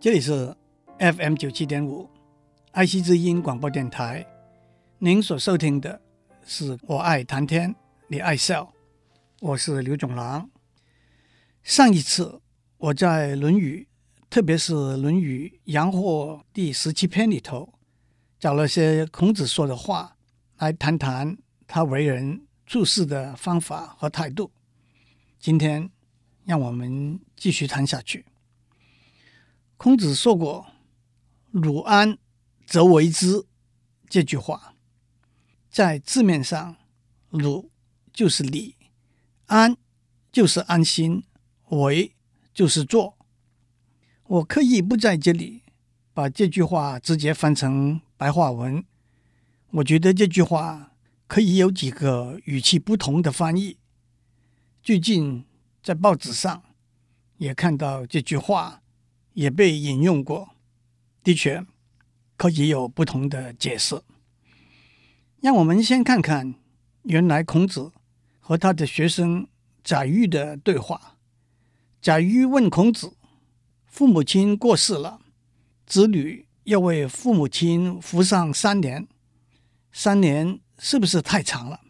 这里是 FM 九七点五爱惜之音广播电台。您所收听的是我爱谈天，你爱笑，我是刘总郎。上一次我在《论语》，特别是《论语阳货》第十七篇里头，找了些孔子说的话来谈谈他为人处事的方法和态度。今天让我们继续谈下去。孔子说过“鲁安则为之”这句话，在字面上，“鲁”就是礼，“安”就是安心，“为”就是做。我刻意不在这里把这句话直接翻成白话文，我觉得这句话可以有几个语气不同的翻译。最近在报纸上也看到这句话。也被引用过，的确可以有不同的解释。让我们先看看原来孔子和他的学生宰予的对话。宰予问孔子：“父母亲过世了，子女要为父母亲服丧三年，三年是不是太长了？”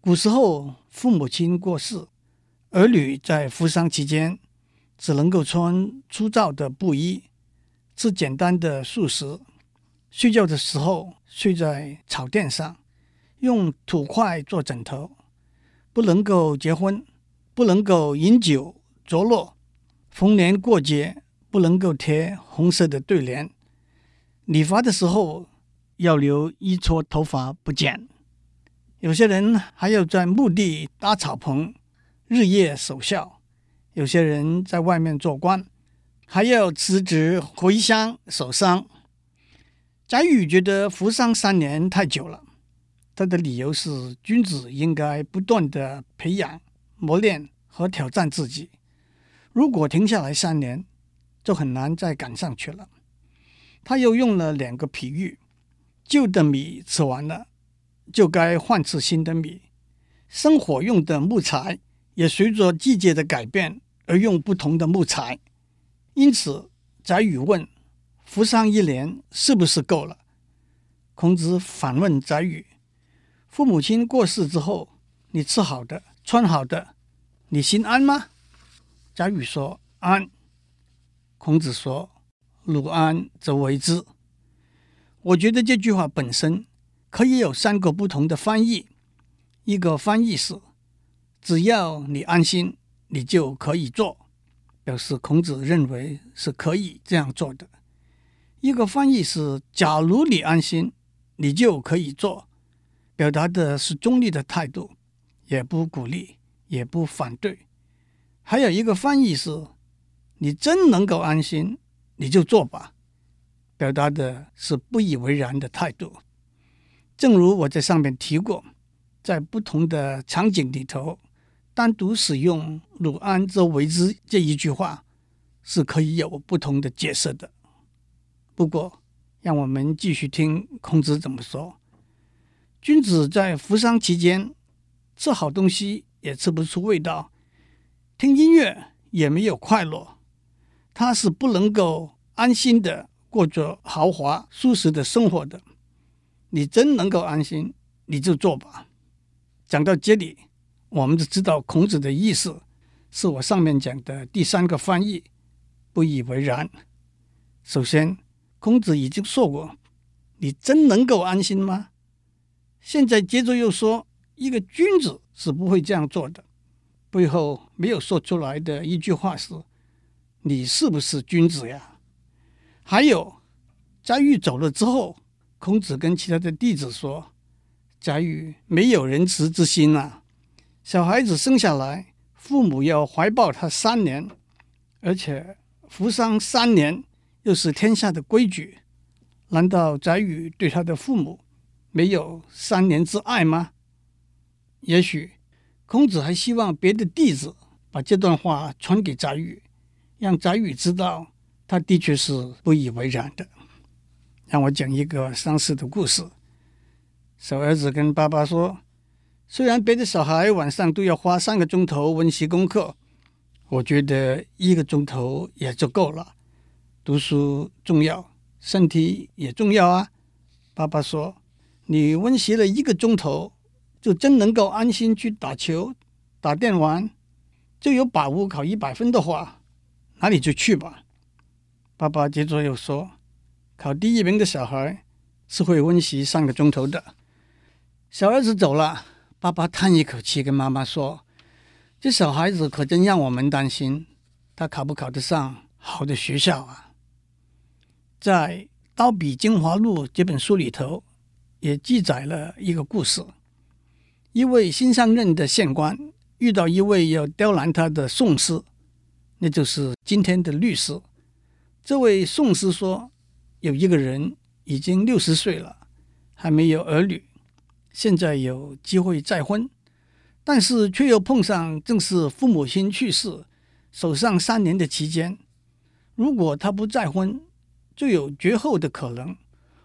古时候父母亲过世，儿女在服丧期间。只能够穿粗糙的布衣，吃简单的素食，睡觉的时候睡在草垫上，用土块做枕头，不能够结婚，不能够饮酒着落，逢年过节不能够贴红色的对联，理发的时候要留一撮头发不剪，有些人还要在墓地搭草棚，日夜守孝。有些人在外面做官，还要辞职回乡守丧。贾雨觉得服丧三年太久了，他的理由是：君子应该不断地培养、磨练和挑战自己。如果停下来三年，就很难再赶上去了。他又用了两个比喻：旧的米吃完了，就该换吃新的米；生火用的木材。也随着季节的改变而用不同的木材，因此宰予问：“服丧一年是不是够了？”孔子反问宰予：“父母亲过世之后，你吃好的、穿好的，你心安吗？”宰予说：“安。”孔子说：“鲁安则为之。”我觉得这句话本身可以有三个不同的翻译，一个翻译是。只要你安心，你就可以做，表示孔子认为是可以这样做的。一个翻译是：假如你安心，你就可以做，表达的是中立的态度，也不鼓励，也不反对。还有一个翻译是：你真能够安心，你就做吧，表达的是不以为然的态度。正如我在上面提过，在不同的场景里头。单独使用“鲁安则为之”这一句话，是可以有不同的解释的。不过，让我们继续听孔子怎么说：君子在服丧期间，吃好东西也吃不出味道，听音乐也没有快乐，他是不能够安心的过着豪华舒适的生活的。你真能够安心，你就做吧。讲到这里。我们就知道孔子的意思，是我上面讲的第三个翻译，不以为然。首先，孔子已经说过：“你真能够安心吗？”现在接着又说：“一个君子是不会这样做的。”背后没有说出来的一句话是：“你是不是君子呀？”还有，宰予走了之后，孔子跟其他的弟子说：“宰予没有仁慈之心啊。”小孩子生下来，父母要怀抱他三年，而且服丧三年又是天下的规矩。难道宰予对他的父母没有三年之爱吗？也许孔子还希望别的弟子把这段话传给宰予，让宰予知道他的确是不以为然的。让我讲一个相似的故事：小儿子跟爸爸说。虽然别的小孩晚上都要花三个钟头温习功课，我觉得一个钟头也就够了。读书重要，身体也重要啊。爸爸说：“你温习了一个钟头，就真能够安心去打球、打电玩，就有把握考一百分的话，哪里就去吧。”爸爸接着又说：“考第一名的小孩是会温习三个钟头的。”小儿子走了，爸爸叹一口气，跟妈妈说：“这小孩子可真让我们担心，他考不考得上好的学校啊？”在《刀笔精华录》这本书里头，也记载了一个故事：一位新上任的县官遇到一位要刁难他的讼师，那就是今天的律师。这位讼师说，有一个人已经六十岁了，还没有儿女，现在有机会再婚，但是却又碰上正是父母亲去世、守丧三年的期间，如果他不再婚，就有绝后的可能。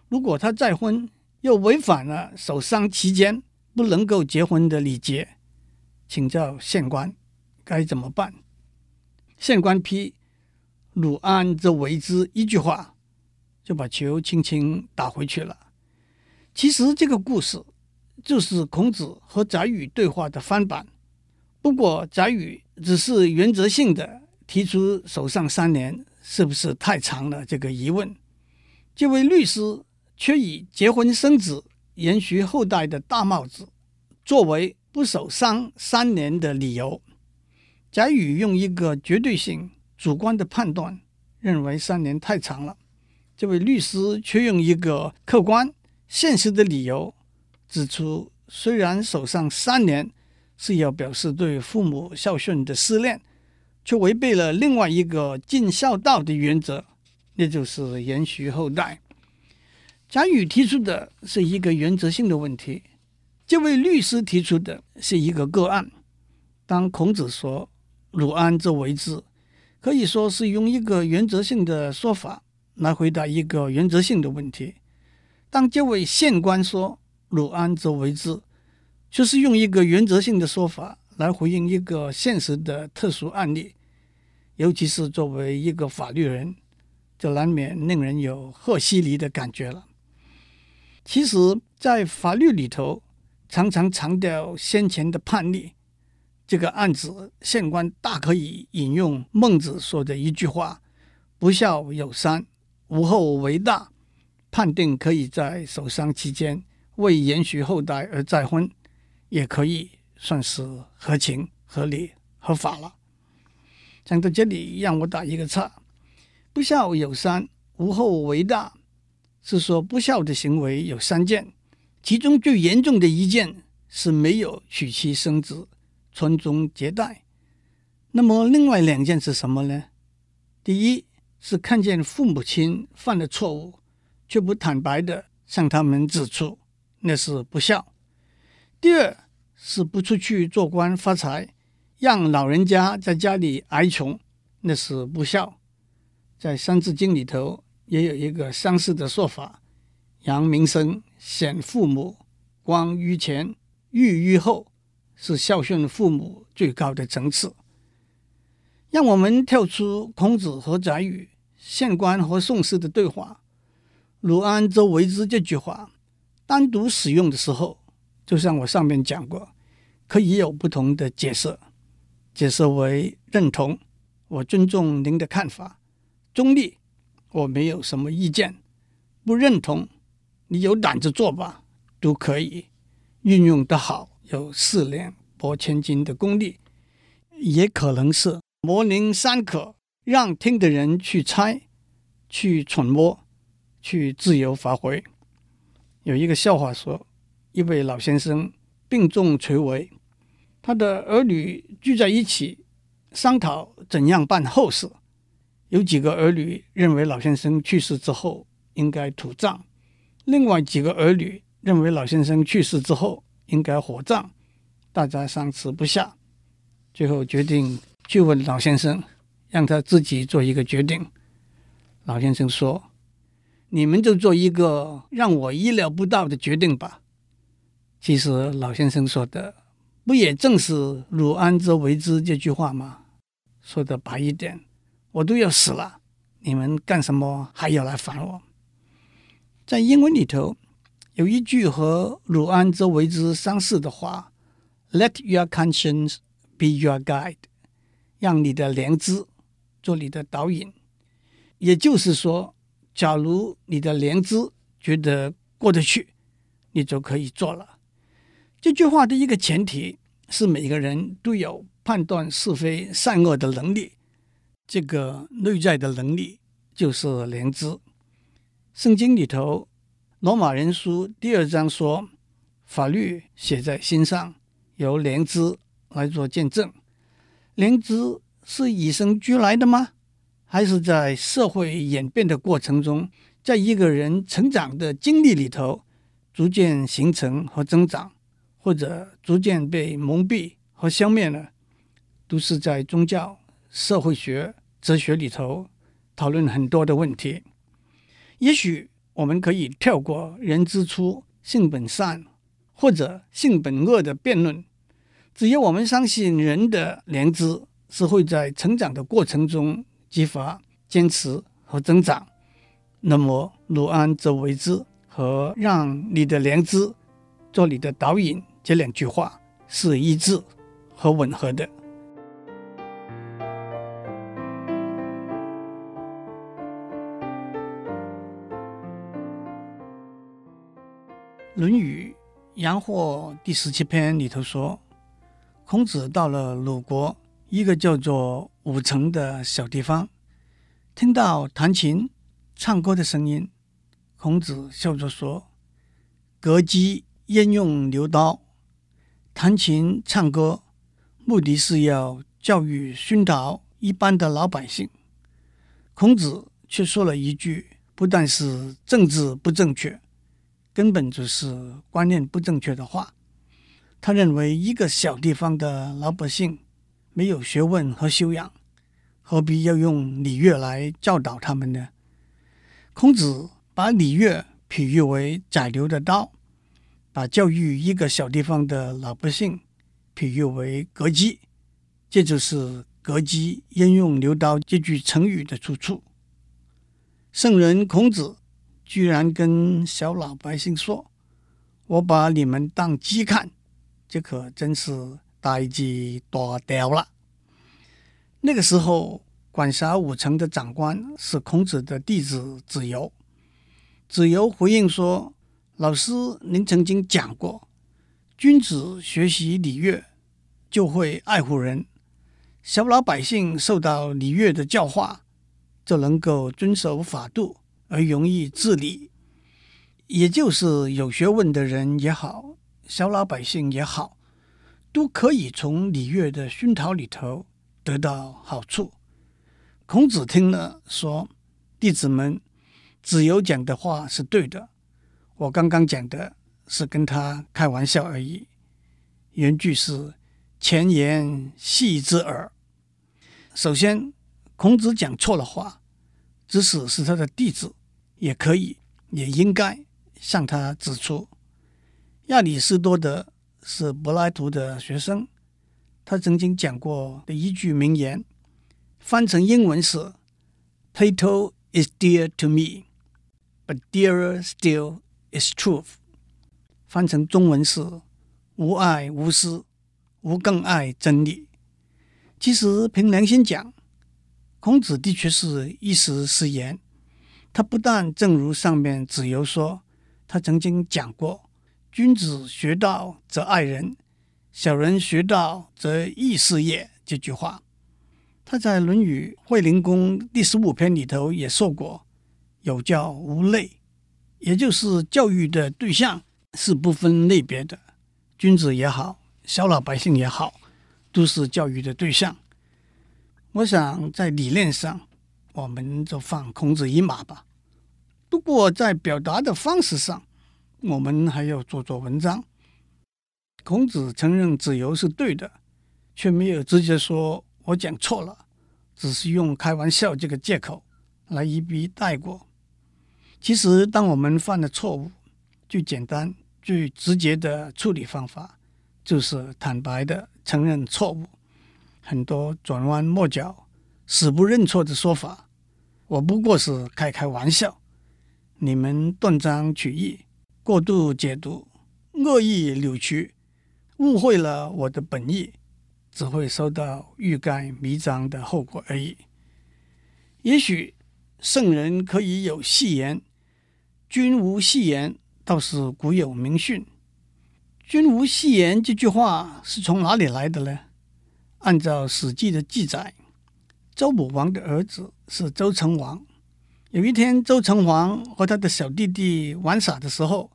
如果他再婚，又违反了守丧期间不能够结婚的礼节，请教县官该怎么办？县官批“汝安则为之”一句话，就把球轻轻打回去了。其实这个故事就是孔子和宰予对话的翻版，不过宰予只是原则性的提出守丧三年。是不是太长了？这个疑问，这位律师却以结婚生子、延续后代的大帽子作为不守丧三年的理由。宰予用一个绝对性、主观的判断，认为三年太长了。这位律师却用一个客观、现实的理由指出，虽然守丧三年是要表示对父母孝顺的思念。却违背了另外一个尽孝道的原则，那就是延续后代。宰予提出的是一个原则性的问题，这位律师提出的是一个个案。当孔子说“汝安则为之”，可以说是用一个原则性的说法来回答一个原则性的问题。当这位县官说“汝安则为之”，就是用一个原则性的说法来回应一个现实的特殊案例。尤其是作为一个法律人，就难免令人有和稀泥的感觉了。其实，在法律里头，常常强调先前的判例。这个案子，县官大可以引用孟子说的一句话：“不孝有三，无后为大。”判定可以在守丧期间为延续后代而再婚，也可以算是合情、合理、合法了。讲到这里，让我打一个叉。不孝有三，无后为大，是说不孝的行为有三件，其中最严重的一件是没有娶妻生子、传宗接代。那么另外两件是什么呢？第一是看见父母亲犯了错误，却不坦白地向他们指出，那是不孝。第二是不出去做官发财。让老人家在家里挨穷，那是不孝。在《三字经》里头也有一个相似的说法：扬名声、显父母、光于前、裕于后，是孝顺父母最高的层次。让我们跳出孔子和宰予、县官和宋氏的对话，“鲁安周为之”这句话单独使用的时候，就像我上面讲过，可以有不同的解释。解释为认同，我尊重您的看法；中立，我没有什么意见；不认同，你有胆子做吧，都可以。运用得好，有四两拨千斤的功力，也可能是模棱三可，让听的人去猜、去揣摩、去自由发挥。有一个笑话说，一位老先生病重垂危。他的儿女聚在一起商讨怎样办后事。有几个儿女认为老先生去世之后应该土葬，另外几个儿女认为老先生去世之后应该火葬。大家商持不下，最后决定去问老先生，让他自己做一个决定。老先生说：“你们就做一个让我意料不到的决定吧。”其实老先生说的。不也正是“汝安则为之”这句话吗？说的白一点，我都要死了，你们干什么还要来烦我？在英文里头有一句和鲁安·泽维兹相似的话：“Let your conscience be your guide。”让你的良知做你的导引。也就是说，假如你的良知觉得过得去，你就可以做了。这句话的一个前提是每个人都有判断是非善恶的能力。这个内在的能力就是良知。圣经里头，《罗马人书》第二章说：“法律写在心上，由良知来做见证。”良知是与生俱来的吗？还是在社会演变的过程中，在一个人成长的经历里头逐渐形成和增长，或者逐渐被蒙蔽和消灭呢？都是在宗教。社会学、哲学里头讨论很多的问题，也许我们可以跳过“人之初，性本善”或者“性本恶”的辩论。只要我们相信人的良知是会在成长的过程中激发、坚持和增长，那么鲁安·则为之和“让你的良知做你的导引”这两句话是一致和吻合的。《论语·阳货》第十七篇里头说，孔子到了鲁国一个叫做五层的小地方，听到弹琴、唱歌的声音，孔子笑着说：“歌姬焉用牛刀？”弹琴唱歌，目的是要教育熏陶一般的老百姓。孔子却说了一句，不但是政治不正确。根本就是观念不正确的话。他认为一个小地方的老百姓没有学问和修养，何必要用礼乐来教导他们呢？孔子把礼乐比喻为宰牛的刀，把教育一个小地方的老百姓比喻为割鸡，这就是“割鸡焉用牛刀”这句成语的出处。圣人孔子。居然跟小老百姓说：“我把你们当鸡看，这可真是大吉大掉了。”那个时候，管辖五城的长官是孔子的弟子子游。子游回应说：“老师，您曾经讲过，君子学习礼乐就会爱护人，小老百姓受到礼乐的教化，就能够遵守法度。”而容易治理，也就是有学问的人也好，小老百姓也好，都可以从礼乐的熏陶里头得到好处。孔子听了说：“弟子们，子游讲的话是对的，我刚刚讲的是跟他开玩笑而已。”原句是“前言戏之耳”。首先，孔子讲错了话。即使是他的弟子，也可以，也应该向他指出。亚里士多德是柏拉图的学生，他曾经讲过的一句名言，翻成英文是：“Plato is dear to me, but dearer still is truth。”翻成中文是：“无爱无私，无更爱真理。”其实凭良心讲。孔子的确是一时失言，他不但正如上面子游说，他曾经讲过“君子学道则爱人，小人学道则易事业”这句话。他在《论语·惠灵公》第十五篇里头也说过：“有教无类”，也就是教育的对象是不分类别的，君子也好，小老百姓也好，都是教育的对象。我想在理念上，我们就放孔子一马吧。不过在表达的方式上，我们还要做做文章。孔子承认子游是对的，却没有直接说我讲错了，只是用开玩笑这个借口来一笔带过。其实，当我们犯了错误，最简单、最直接的处理方法，就是坦白的承认错误。很多转弯抹角、死不认错的说法，我不过是开开玩笑。你们断章取义、过度解读、恶意扭曲、误会了我的本意，只会收到欲盖弥彰的后果而已。也许圣人可以有戏言，“君无戏言”倒是古有明训。“君无戏言”这句话是从哪里来的呢？按照《史记》的记载，周武王的儿子是周成王。有一天，周成王和他的小弟弟玩耍的时候，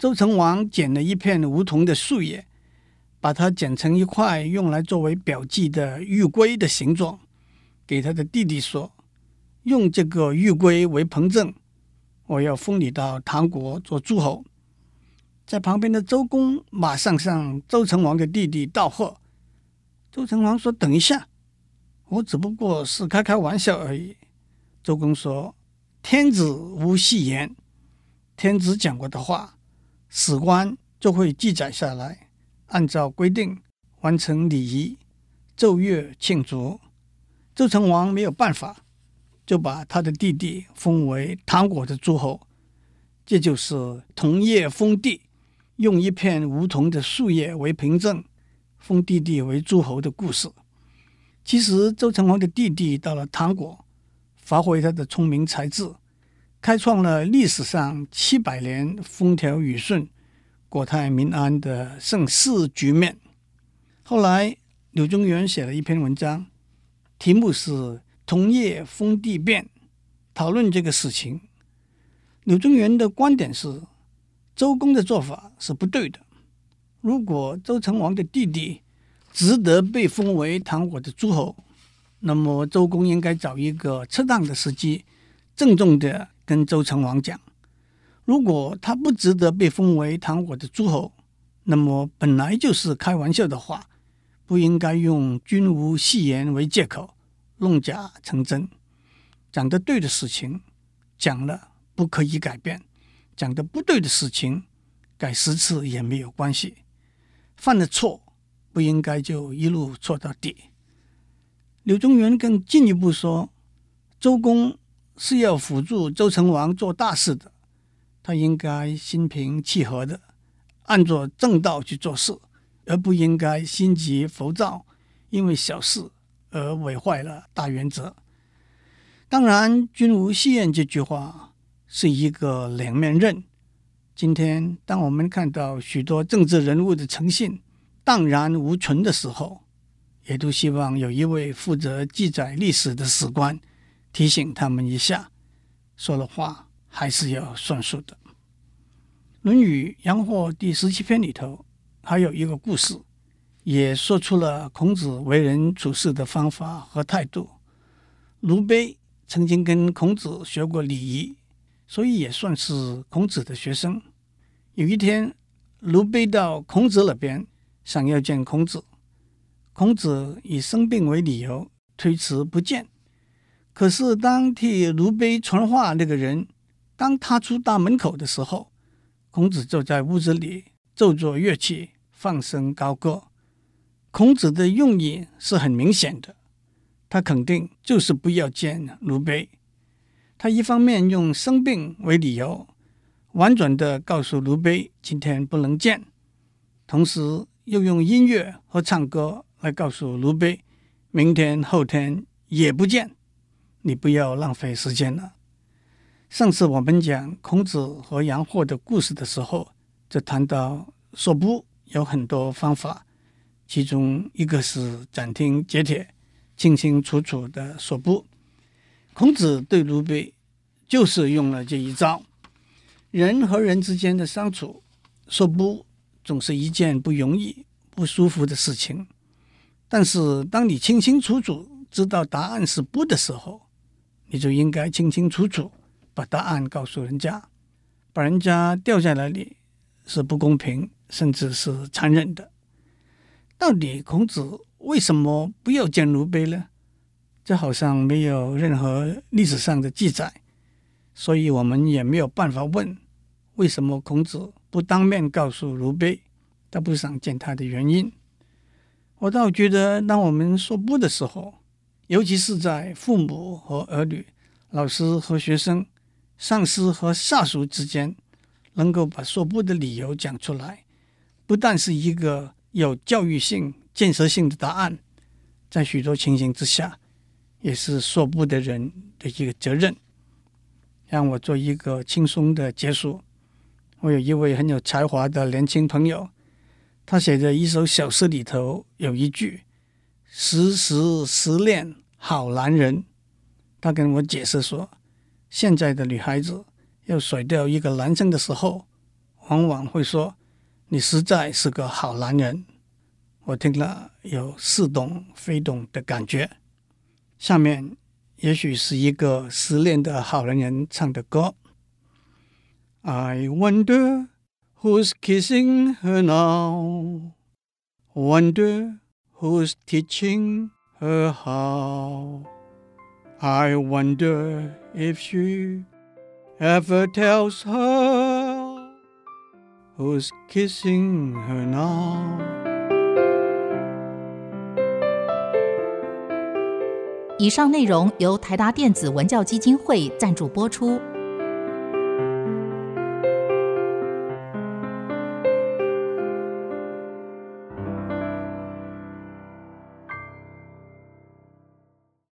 周成王捡了一片梧桐的树叶，把它剪成一块用来作为表记的玉圭的形状，给他的弟弟说：“用这个玉圭为凭证，我要封你到唐国做诸侯。”在旁边的周公马上向周成王的弟弟道贺。周成王说：“等一下，我只不过是开开玩笑而已。”周公说。天子无戏言，天子讲过的话，史官就会记载下来，按照规定完成礼仪，奏乐庆祝。周成王没有办法，就把他的弟弟封为唐国的诸侯。这就是桐叶封地，用一片梧桐的树叶为凭证，封弟弟为诸侯的故事。其实，周成王的弟弟到了唐国。发挥他的聪明才智，开创了历史上七百年风调雨顺、国泰民安的盛世局面。后来，柳宗元写了一篇文章，题目是《同叶封地变》，讨论这个事情。柳宗元的观点是，周公的做法是不对的。如果周成王的弟弟值得被封为唐国的诸侯，那么，周公应该找一个恰当的时机，郑重地跟周成王讲：如果他不值得被封为唐国的诸侯，那么本来就是开玩笑的话，不应该用“君无戏言”为借口，弄假成真。讲得对的事情，讲了不可以改变；讲得不对的事情，改十次也没有关系。犯了错，不应该就一路错到底。柳宗元更进一步说，周公是要辅助周成王做大事的，他应该心平气和的按着正道去做事，而不应该心急浮躁，因为小事而毁坏了大原则。当然，“君无戏言”这句话是一个两面刃。今天，当我们看到许多政治人物的诚信荡然无存的时候，也都希望有一位负责记载历史的史官提醒他们一下，说了话还是要算数的。《论语阳货》第十七篇里头还有一个故事，也说出了孔子为人处事的方法和态度。卢碑曾经跟孔子学过礼仪，所以也算是孔子的学生。有一天，卢碑到孔子那边，想要见孔子。孔子以生病为理由推辞不见，可是当替卢碑传话那个人刚踏出大门口的时候，孔子就在屋子里奏作乐器，放声高歌。孔子的用意是很明显的，他肯定就是不要见卢碑。他一方面用生病为理由，婉转地告诉卢碑今天不能见，同时又用音乐和唱歌。来告诉卢碑，明天后天也不见，你不要浪费时间了。上次我们讲孔子和杨货的故事的时候，就谈到说不有很多方法，其中一个是斩钉截铁、清清楚楚的说不。孔子对卢卑就是用了这一招。人和人之间的相处，说不总是一件不容易、不舒服的事情。但是，当你清清楚楚知道答案是不的时候，你就应该清清楚楚把答案告诉人家，把人家吊在那里是不公平，甚至是残忍的。到底孔子为什么不要见卢卑呢？这好像没有任何历史上的记载，所以我们也没有办法问为什么孔子不当面告诉卢卑他不想见他的原因。我倒觉得，当我们说不的时候，尤其是在父母和儿女老师和学生、上司和下属之间，能够把说不的理由讲出来，不但是一个有教育性、建设性的答案，在许多情形之下，也是说不的人的一个责任。让我做一个轻松的结束。我有一位很有才华的年轻朋友，他写的一首小诗里头有一句“时时失恋好男人”，他跟我解释说，现在的女孩子要甩掉一个男生的时候，往往会说：“你实在是个好男人。”我听了有似懂非懂的感觉。下面也许是一个失恋的好男人唱的歌。I wonder who's kissing her now. Wonder who's teaching her how. I wonder if she ever tells her who's kissing her now. 以上内容由台达电子文教基金会赞助播出。